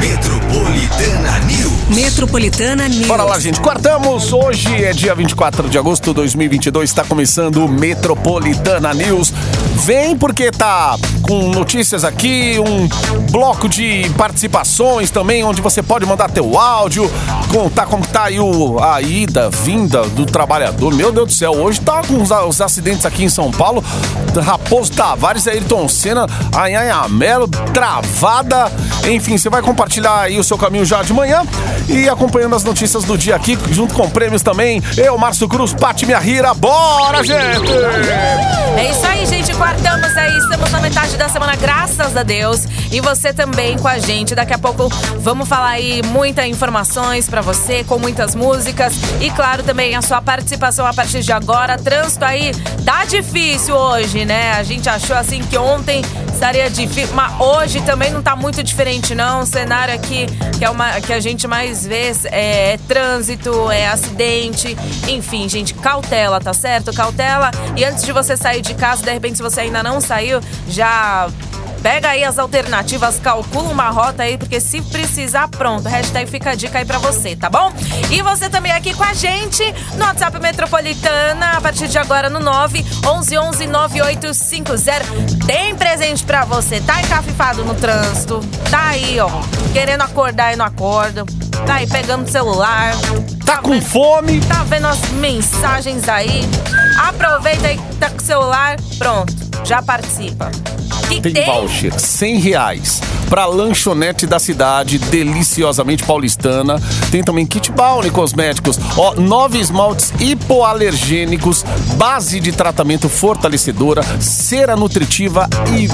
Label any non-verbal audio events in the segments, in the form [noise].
Metropolitana News. Metropolitana News. Bora lá, gente. Quartamos. Hoje é dia 24 de agosto de 2022. Está começando o Metropolitana News. Vem porque tá com notícias aqui, um bloco de participações também, onde você pode mandar teu áudio, contar como tá aí o, a ida, vinda do trabalhador. Meu Deus do céu, hoje tá com os, os acidentes aqui em São Paulo. Raposo Tavares, Ayrton Senna, Anhanha Melo, travada. Enfim, você vai compartilhar aí o seu caminho já de manhã e acompanhando as notícias do dia aqui, junto com prêmios também. Eu, Márcio Cruz, Pati Minha Rira. Bora, gente! É isso aí, gente. Quartamos aí, estamos na metade da semana, graças a Deus. E você também com a gente. Daqui a pouco vamos falar aí muitas informações para você, com muitas músicas. E claro, também a sua participação a partir de agora. Trânsito aí tá difícil hoje, né? A gente achou assim que ontem estaria difícil, mas hoje também não tá muito diferente, não. O cenário aqui que, é uma, que a gente mais vê é, é trânsito, é acidente, enfim, gente, cautela, tá certo? Cautela. E antes de você sair de casa, de repente, se você ainda não saiu, já Pega aí as alternativas, calcula uma rota aí, porque se precisar, pronto. Hashtag fica a dica aí pra você, tá bom? E você também aqui com a gente no WhatsApp Metropolitana, a partir de agora no 9 11 11 9850. Tem presente pra você. Tá encafifado no trânsito, tá aí, ó, querendo acordar e não acorda. Tá aí pegando o celular. Tá com fome? Tá vendo as mensagens aí? Aproveita aí que tá com o celular, pronto, já participa. Que Tem voucher, 100 reais pra lanchonete da cidade, deliciosamente paulistana. Tem também kit Bounty Cosméticos, ó, nove esmaltes hipoalergênicos, base de tratamento fortalecedora, cera nutritiva e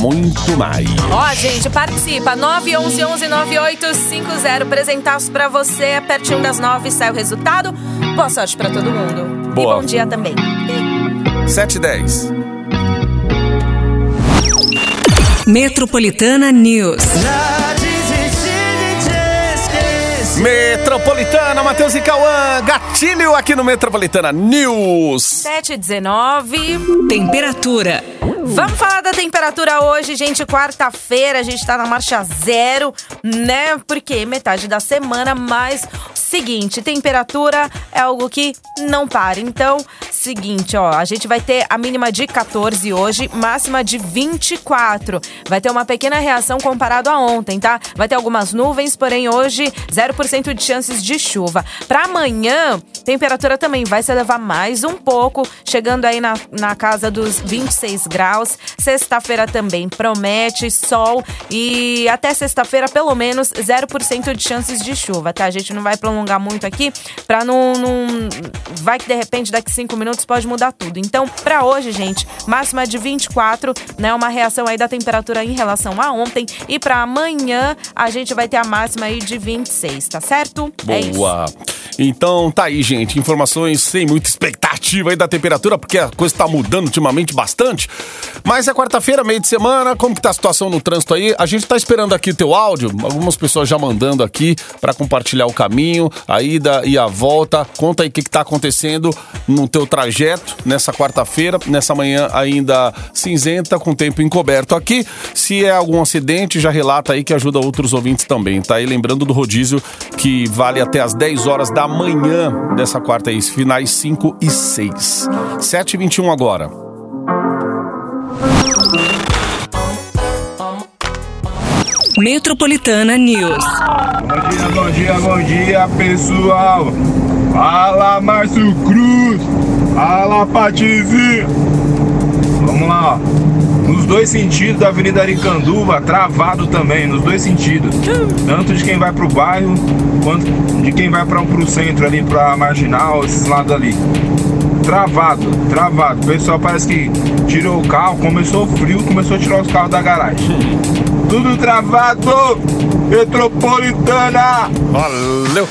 muito mais. Ó, gente, participa. 911-9850. Presentaço pra você. Pertinho das nove sai o resultado. Boa sorte pra todo mundo. Boa. E bom dia também. 7 e 10. Metropolitana News. Metropolitana, Matheus e Cauã, gatilho aqui no Metropolitana News. 7h19. Temperatura. Vamos falar da temperatura hoje, gente. Quarta-feira, a gente tá na marcha zero, né? Porque metade da semana, mas seguinte, temperatura é algo que não para. Então, seguinte, ó, a gente vai ter a mínima de 14 hoje, máxima de 24. Vai ter uma pequena reação comparado a ontem, tá? Vai ter algumas nuvens, porém hoje 0% de chances de chuva. Para amanhã, temperatura também vai se elevar mais um pouco, chegando aí na, na casa dos 26 graus. Sexta-feira também promete sol e até sexta-feira pelo menos 0% de chances de chuva, tá? A gente não vai prolongar muito aqui para não, não vai que de repente daqui cinco minutos pode mudar tudo. Então, para hoje, gente, máxima de 24, né? Uma reação aí da temperatura em relação a ontem e para amanhã a gente vai ter a máxima aí de 26, tá certo? É isso. Então tá aí, gente. Informações sem muita expectativa aí da temperatura, porque a coisa tá mudando ultimamente bastante. Mas é quarta-feira, meio de semana. Como que tá a situação no trânsito aí? A gente tá esperando aqui o teu áudio. Algumas pessoas já mandando aqui para compartilhar o caminho, a ida e a volta. Conta aí o que, que tá acontecendo no teu trajeto nessa quarta-feira, nessa manhã ainda cinzenta, com tempo encoberto aqui. Se é algum acidente, já relata aí que ajuda outros ouvintes também, tá? E lembrando do rodízio que vale até as 10 horas da manhã dessa quarta aí, finais 5 e 6. 7 e 21 agora. Metropolitana News. Bom dia, bom dia, bom dia, pessoal. Fala, Márcio Cruz. Fala, Patizinho. Vamos lá, ó. Nos dois sentidos da Avenida Aricanduva, travado também, nos dois sentidos. Tanto de quem vai pro bairro, quanto de quem vai para pro centro ali, pra Marginal, esses lados ali. Travado, travado. O pessoal parece que tirou o carro, começou frio, começou a tirar os carros da garagem. Tudo travado! Metropolitana! Valeu!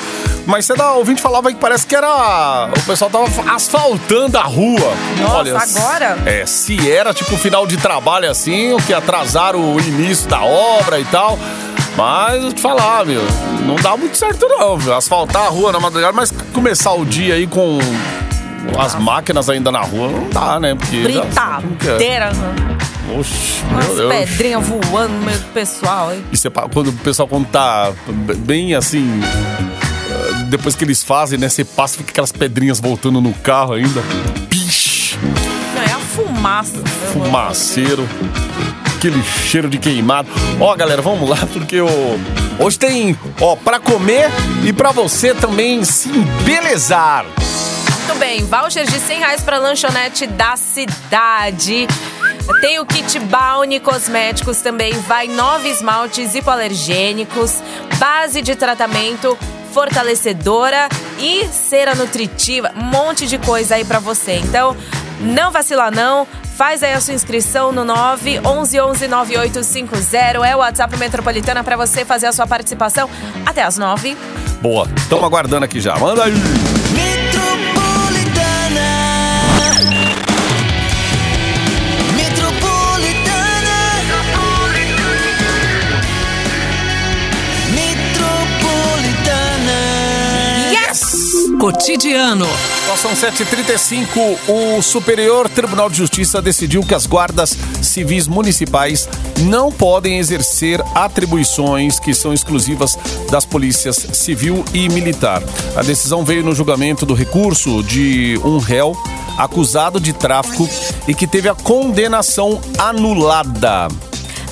Mas você da ouvinte falava que parece que era. O pessoal tava asfaltando a rua. Nossa, Olha, agora? É, se era tipo final de trabalho assim, o que atrasaram o início da obra e tal. Mas eu te falar, meu, não dá muito certo não, viu? Asfaltar a rua na madrugada, mas começar o dia aí com as máquinas ainda na rua, não dá, né? Porque é. Britadeira, né? Oxe, umas meu Deus. pedrinhas voando no meio do pessoal. hein? E você, quando o pessoal quando tá bem assim. Depois que eles fazem, né? Você passa e fica aquelas pedrinhas voltando no carro ainda. Pish, Não, é a fumaça. fumaceiro. Aquele cheiro de queimado. Ó, galera, vamos lá, porque o. Hoje tem, ó, pra comer e pra você também se embelezar. Muito bem, voucher de 100 reais para lanchonete da cidade. Tem o kit Bounty Cosméticos também, vai nove esmaltes hipoalergênicos, base de tratamento, fortalecedora e cera nutritiva, um monte de coisa aí pra você. Então, não vacila não, faz aí a sua inscrição no 9 11 11 9850, é o WhatsApp Metropolitana pra você fazer a sua participação até as 9. Boa, estamos aguardando aqui já. Manda aí. Cotidiano. São 7h35. O Superior Tribunal de Justiça decidiu que as guardas civis municipais não podem exercer atribuições que são exclusivas das polícias civil e militar. A decisão veio no julgamento do recurso de um réu acusado de tráfico e que teve a condenação anulada.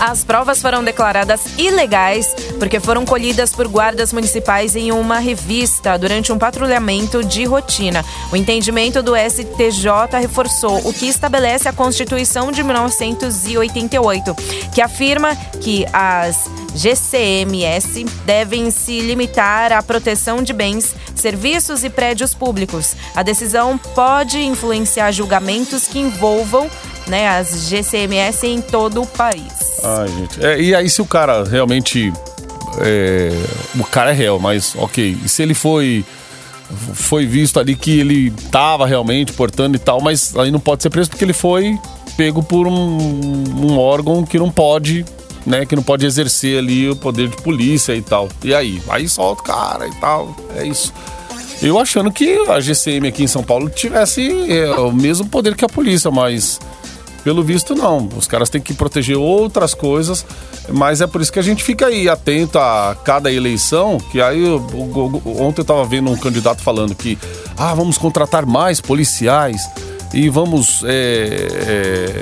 As provas foram declaradas ilegais porque foram colhidas por guardas municipais em uma revista durante um patrulhamento de rotina. O entendimento do STJ reforçou o que estabelece a Constituição de 1988, que afirma que as GCMS devem se limitar à proteção de bens, serviços e prédios públicos. A decisão pode influenciar julgamentos que envolvam né, as GCMS em todo o país. Ai, gente. É, e aí, se o cara realmente. é, o cara é réu, mas ok. E se ele foi. Foi visto ali que ele tava realmente portando e tal, mas aí não pode ser preso porque ele foi pego por um, um órgão que não pode, né? Que não pode exercer ali o poder de polícia e tal. E aí? Aí solta o cara e tal. É isso. Eu achando que a GCM aqui em São Paulo tivesse é, o mesmo poder que a polícia, mas pelo visto, não. Os caras têm que proteger outras coisas, mas é por isso que a gente fica aí atento a cada eleição. Que aí, ontem eu tava vendo um candidato falando que, ah, vamos contratar mais policiais e vamos. é,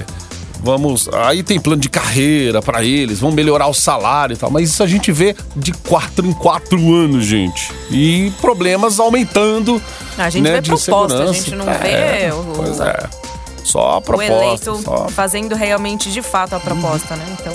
é, Vamos. Aí tem plano de carreira pra eles, vão melhorar o salário e tal. Mas isso a gente vê de quatro em quatro anos, gente. E problemas aumentando. A gente né, vê de proposta, a gente não É, vê o- Pois é. Só a o proposta. eleito só- fazendo realmente de fato a proposta, né? Então,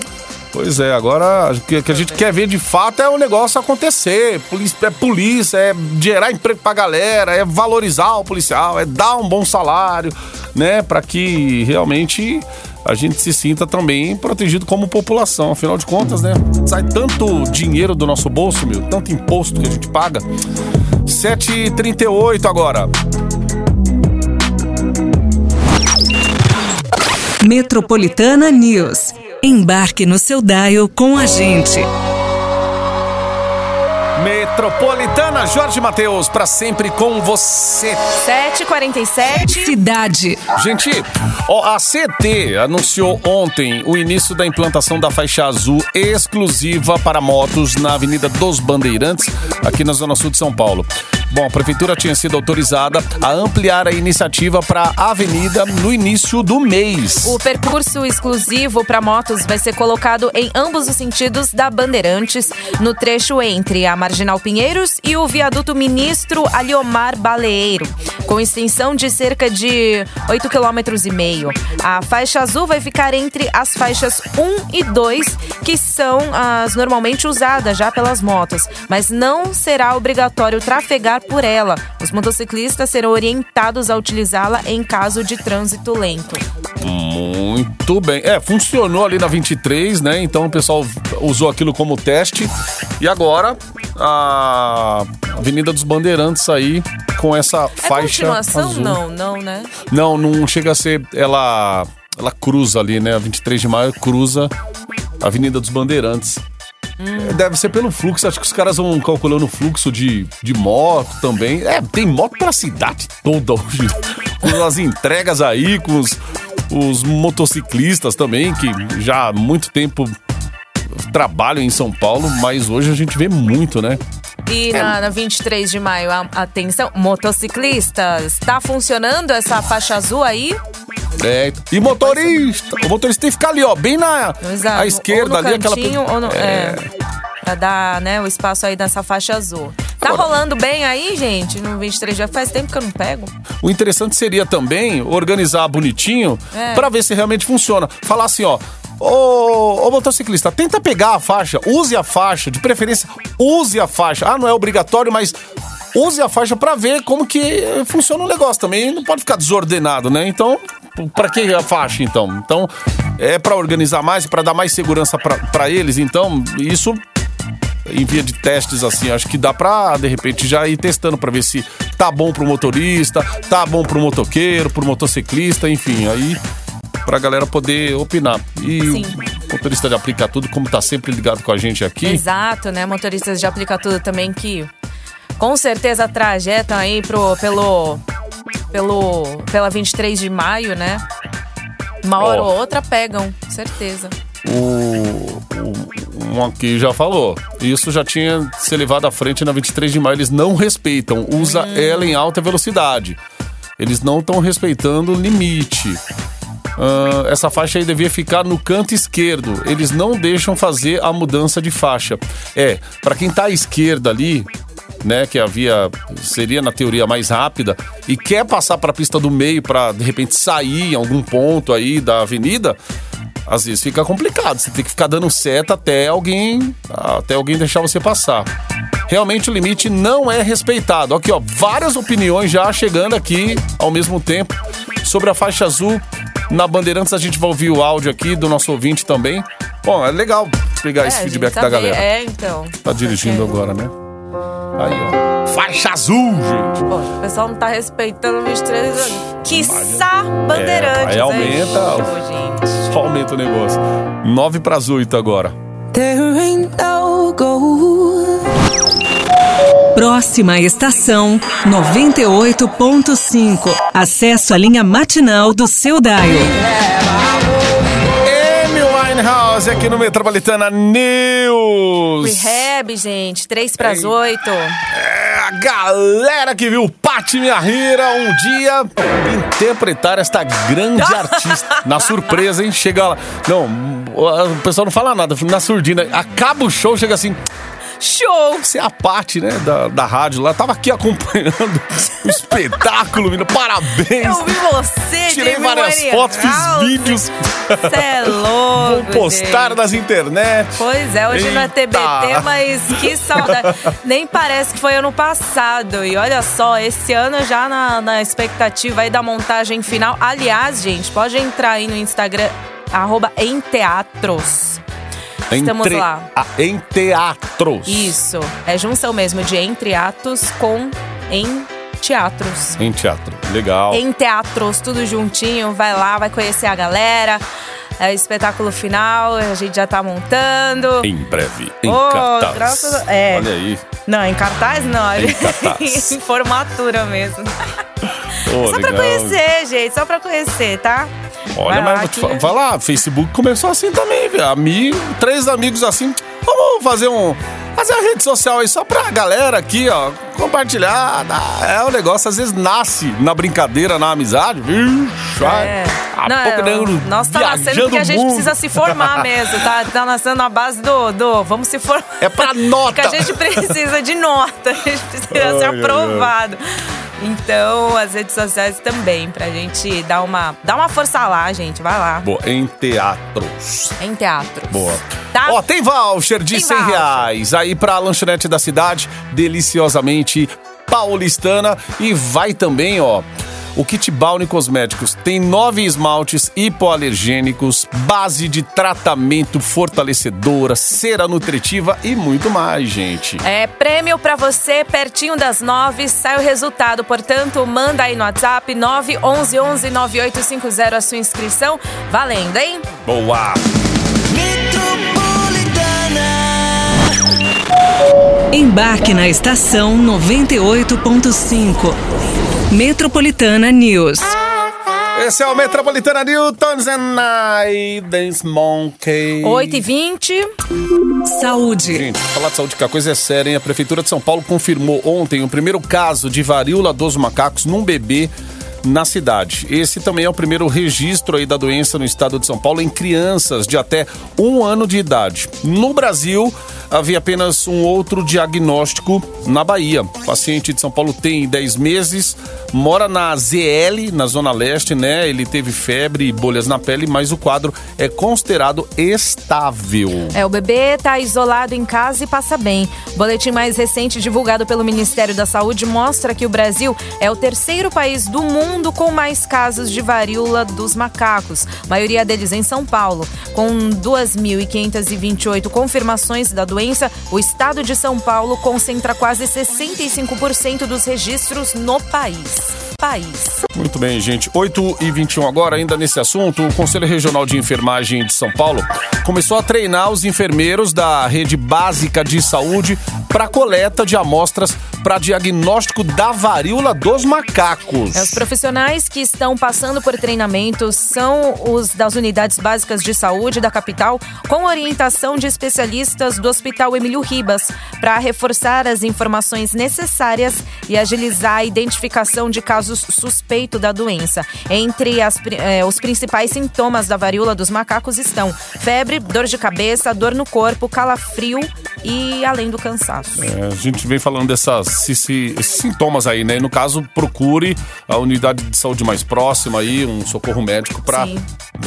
Pois é, agora o que, que a gente quer ver de fato é o negócio acontecer. Polícia, é polícia, é gerar emprego pra galera, é valorizar o policial, é dar um bom salário, né? Pra que realmente a gente se sinta também protegido como população. Afinal de contas, né? Sai tanto dinheiro do nosso bolso, meu, tanto imposto que a gente paga. 7h38 agora. Metropolitana News. Embarque no seu dial com a gente. Metropolitana Jorge Matheus, pra sempre com você. 7h47. Cidade. Gente, ó, a CT anunciou ontem o início da implantação da faixa azul exclusiva para motos na Avenida dos Bandeirantes, aqui na Zona Sul de São Paulo. Bom, a prefeitura tinha sido autorizada a ampliar a iniciativa para a avenida no início do mês. O percurso exclusivo para motos vai ser colocado em ambos os sentidos da Bandeirantes, no trecho entre a Marginal Pinheiros e o viaduto Ministro Aliomar Baleeiro, com extensão de cerca de 8,5 km. A faixa azul vai ficar entre as faixas 1 e 2, que são as normalmente usadas já pelas motos, mas não será obrigatório trafegar por ela. Os motociclistas serão orientados a utilizá-la em caso de trânsito lento. Muito bem. É, funcionou ali na 23, né? Então o pessoal usou aquilo como teste. E agora a Avenida dos Bandeirantes aí com essa É faixa continuação? azul. Não, não, né? Não, não chega a ser. Ela, ela cruza ali, né? A 23 de maio cruza a Avenida dos Bandeirantes. É, Deve ser pelo fluxo, acho que os caras vão calculando o fluxo de, de moto também. É, tem moto pra cidade toda hoje. [laughs] Com as entregas aí, com os, os motociclistas também, que já há muito tempo trabalham em São Paulo, mas hoje a gente vê muito, né? E na, na 23 de maio, atenção, motociclistas, tá funcionando essa faixa azul aí? É, e motorista, o motorista tem que ficar ali, ó, bem na Exato. à esquerda ali, aquela. cantinho, no, é. Pra dar, né, o espaço aí nessa faixa azul. Tá Agora- rolando bem aí, gente? No 23 já faz tempo que eu não pego. O interessante seria também organizar bonitinho É. pra ver se realmente funciona. Falar assim, ó. Ô, ô motociclista, tenta pegar a faixa, use a faixa, de preferência, use a faixa. Ah, não é obrigatório, mas use a faixa pra ver como que funciona o negócio também. Não pode ficar desordenado, né? Então, pra que a faixa então? Então, é pra organizar mais, pra dar mais segurança pra eles. Então, isso em via de testes assim, acho que dá pra de repente já ir testando pra ver se tá bom pro motorista, tá bom pro motoqueiro, pro motociclista, enfim, aí pra galera poder opinar. E Sim. o motorista de aplicar tudo, como tá sempre ligado com a gente aqui, Exato, né? Motoristas de aplica tudo também que com certeza trajetam aí pro, pelo, pelo, pela 23 de maio, né? Uma hora Ó. ou outra pegam, certeza. o, o um aqui já falou. Isso já tinha se levado à frente na 23 de maio. Eles não respeitam. Usa ela em alta velocidade. Eles não estão respeitando o limite. Ah, essa faixa aí devia ficar no canto esquerdo. Eles não deixam fazer a mudança de faixa. É, para quem tá à esquerda ali, né, que havia seria na teoria mais rápida e quer passar para a pista do meio para de repente sair em algum ponto aí da avenida, às vezes fica complicado. Você tem que ficar dando seta até alguém até alguém deixar você passar. Realmente o limite não é respeitado. Aqui, ó, várias opiniões já chegando aqui ao mesmo tempo sobre a faixa azul. Na Bandeirantes a gente vai ouvir o áudio aqui do nosso ouvinte também. Bom, é legal pegar É, esse a feedback tá da bem- galera. É, então. Tá dirigindo agora, né? Aí, ó. Faixa azul, gente. Pô, o pessoal não tá respeitando o 23 anos. Quiçá Bandeirantes. aí aumenta. show, gente. Só aumenta o negócio. 9 para as 8 agora. There ain't no gold. Próxima estação 98.5. Acesso à linha matinal do seu Dial. Winehouse aqui no Metropolitana News. Rehab, gente. 3 pras 8. É a galera que viu Pati Minha Rira um dia interpretar esta grande [laughs] artista. Na surpresa, hein? Chega lá. Não, o pessoal não fala nada, na surdina. Acaba o show, chega assim. Show! Você é a Paty, né, da, da rádio lá. Tava aqui acompanhando o espetáculo, menino. Parabéns. Eu vi você, Tirei várias fotos, fiz vídeos. Cê é louco, Vou postar gente. nas internet. Pois é, hoje não é. TBT, mas que saudade. Nem parece que foi ano passado. E olha só, esse ano já na, na expectativa aí da montagem final. Aliás, gente, pode entrar aí no Instagram, arroba em teatros. Estamos Entre- lá. a- em teatros. Isso, é junção mesmo de entre atos com em teatros. Em teatro. Legal. Em teatros, tudo juntinho. Vai lá, vai conhecer a galera. É o espetáculo final, a gente já tá montando. Em breve. Em Oh, cartaz. graças a- é. Olha aí. Não, em cartaz não. Em cartaz. [laughs] em formatura mesmo. Ô, só pra legal. conhecer, gente. Só pra conhecer, tá? Olha, Vai mas lá vou te que- fa- falar, Facebook começou assim também, velho. Amigo, três amigos assim. Vamos fazer um. Fazer uma rede social aí só pra galera aqui, ó. Compartilhar. É o negócio, às vezes nasce na brincadeira, na amizade. Vai. É. A Não, pouco é, nego Nós tá nascendo porque a gente mundo. precisa se formar mesmo, tá? Tá nascendo na base do, do vamos se formar. É pra nota. [laughs] Porque a gente precisa de nota, a gente precisa [laughs] Ai, ser ai, ai. Então, as redes sociais também, pra gente dar uma, dar uma força lá, gente. Vai lá. Boa, em teatros. Em teatro. Boa. Tá? Ó, tem voucher de Tem 100 voucher. reais aí pra lanchonete da cidade, deliciosamente paulistana. E vai também, ó. O kit Bounty Cosméticos tem nove esmaltes hipoalergênicos, base de tratamento fortalecedora, cera nutritiva e muito mais, gente. É prêmio pra você, pertinho das nove, sai o resultado. Portanto, manda aí no WhatsApp 911 9850 a sua inscrição. Valendo, hein? Boa! Metropolitana. Embarque na estação 98.5. Metropolitana News. Esse é o Metropolitana Newtons and I Dance Monkey. 8 e 20 Saúde. Gente, falar de saúde que a coisa é séria, hein? A Prefeitura de São Paulo confirmou ontem o primeiro caso de varíola dos macacos num bebê na cidade. Esse também é o primeiro registro aí da doença no estado de São Paulo em crianças de até um ano de idade. No Brasil, havia apenas um outro diagnóstico na Bahia. O paciente de São Paulo tem 10 meses, mora na ZL, na Zona Leste, né? Ele teve febre e bolhas na pele, mas o quadro é considerado estável. É, o bebê está isolado em casa e passa bem. O boletim mais recente divulgado pelo Ministério da Saúde mostra que o Brasil é o terceiro país do mundo com mais casos de varíola dos macacos, maioria deles em São Paulo. Com 2.528 confirmações da doença, o estado de São Paulo concentra quase 65% dos registros no país. País. Muito bem, gente. 8 e 21 agora, ainda nesse assunto, o Conselho Regional de Enfermagem de São Paulo começou a treinar os enfermeiros da rede básica de saúde para coleta de amostras para diagnóstico da varíola dos macacos. É, Os profissionais que estão passando por treinamento são os das unidades básicas de saúde da capital, com orientação de especialistas do Hospital Emílio Ribas, para reforçar as informações necessárias e agilizar a identificação de casos suspeitos da doença. Entre as eh, os principais sintomas da varíola dos macacos estão febre, dor de cabeça, dor no corpo, calafrio e além do cansaço. É, a gente vem falando dessas se- se- esses sintomas aí, né? No caso, procure a unidade de saúde mais próxima aí, um socorro médico para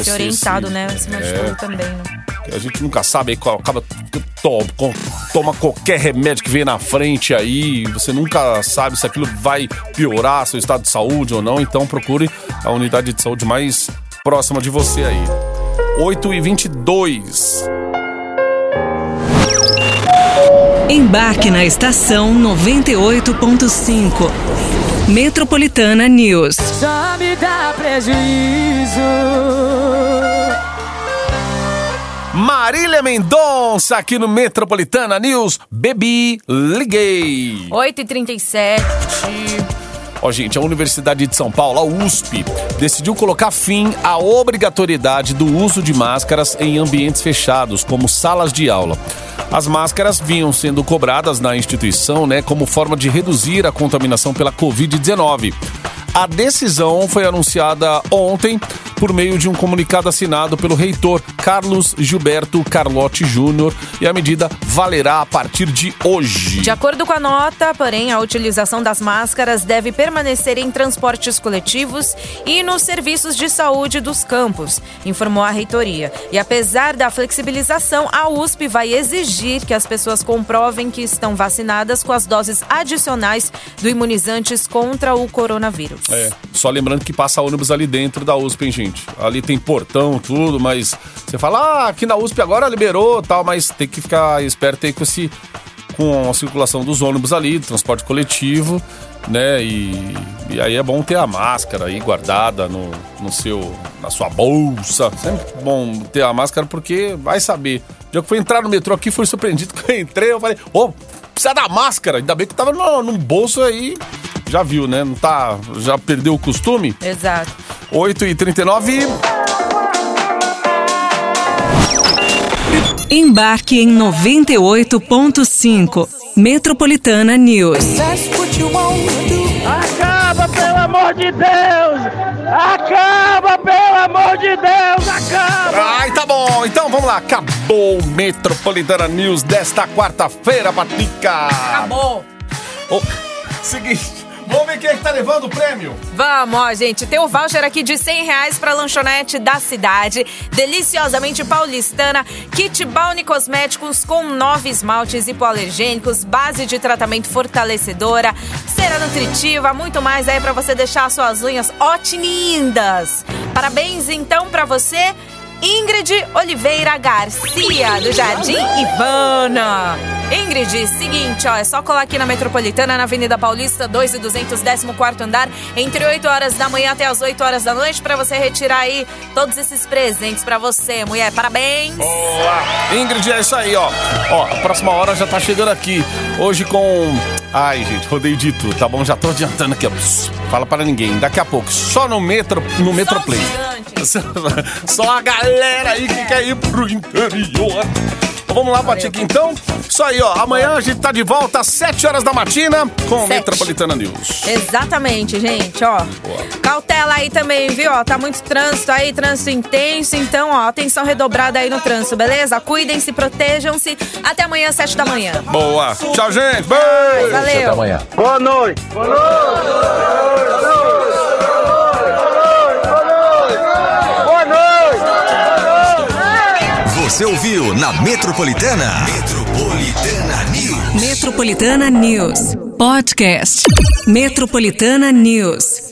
ser orientado, se- né? De É. também, né? A gente nunca sabe aí qual acaba toma qualquer remédio que vem na frente aí, você nunca sabe se aquilo vai piorar seu estado de saúde ou não, então procure a unidade de saúde mais próxima de você aí. 8 e 22. Embarque na estação 98.5. Metropolitana News. Só me dá prejuízo. Marília Mendonça aqui no Metropolitana News. Bebi, liguei. 8h37. Ó, gente, a Universidade de São Paulo, a USP, decidiu colocar fim à obrigatoriedade do uso de máscaras em ambientes fechados, como salas de aula. As máscaras vinham sendo cobradas na instituição, né, como forma de reduzir a contaminação pela Covid-19. A decisão foi anunciada ontem por meio de um comunicado assinado pelo reitor Carlos Gilberto Carlotti Júnior e a medida valerá a partir de hoje. De acordo com a nota, porém, a utilização das máscaras deve permanecer em transportes coletivos e nos serviços de saúde dos campos, informou a reitoria. E apesar da flexibilização, a USP vai exigir que as pessoas comprovem que estão vacinadas com as doses adicionais do imunizantes contra o coronavírus. É, só lembrando que passa ônibus ali dentro da USP, hein, gente? Ali tem portão, tudo, mas você fala, ah, aqui na USP agora liberou tal, mas tem que ficar esperto aí com esse. com a circulação dos ônibus ali, transporte coletivo, né? E, e aí é bom ter a máscara aí guardada no, no seu. na sua bolsa. Sempre bom ter a máscara porque vai saber. O dia que fui entrar no metrô aqui, fui surpreendido [laughs] que eu entrei, eu falei, ô, precisa da máscara. Ainda bem que tava no, no bolso aí. Já viu, né? Não tá. Já perdeu o costume? Exato. 8 e 39 Embarque em 98.5. Metropolitana News. Acaba, pelo amor de Deus! Acaba, pelo amor de Deus! Acaba! Ai, tá bom. Então vamos lá. Acabou o Metropolitana News desta quarta-feira, Patica. Acabou. Ô, seguinte, vamos ver quem é que tá levando o prêmio. Vamos, ó, gente. Tem o voucher aqui de 100 reais pra lanchonete da cidade. Deliciosamente paulistana. Kit Balne Cosméticos com nove esmaltes hipoalergênicos, base de tratamento fortalecedora, cera nutritiva, muito mais aí pra você deixar as suas unhas ótimas. Parabéns, então, pra você. Ingrid Oliveira Garcia, do Jardim Ivana. Ingrid, seguinte, ó, é só colar aqui na Metropolitana, na Avenida Paulista, 2 e 200, 14 andar, entre 8 horas da manhã até as 8 horas da noite, pra você retirar aí todos esses presentes pra você, mulher. Parabéns! Boa! Ingrid, é isso aí, ó. Ó, a próxima hora já tá chegando aqui. Hoje com. Ai, gente, rodeio de tudo, tá bom? Já tô adiantando aqui, ó. Fala para ninguém. Daqui a pouco, só no Metro, no Metroplay. [laughs] Só a galera aí que quer ir pro interior. Então, Vamos lá, Patica, então. Isso aí, ó. Amanhã a gente tá de volta às 7 horas da matina com Sete. Metropolitana News. Exatamente, gente, ó. Cautela aí também, viu? Ó, tá muito trânsito aí, trânsito intenso. Então, ó, atenção redobrada aí no trânsito, beleza? Cuidem-se, protejam-se. Até amanhã, 7 da manhã. Boa. Tchau, gente. Beijo. Valeu. amanhã. Boa noite. Boa noite. Você ouviu na Metropolitana? Metropolitana News. Metropolitana News. Podcast. Metropolitana News.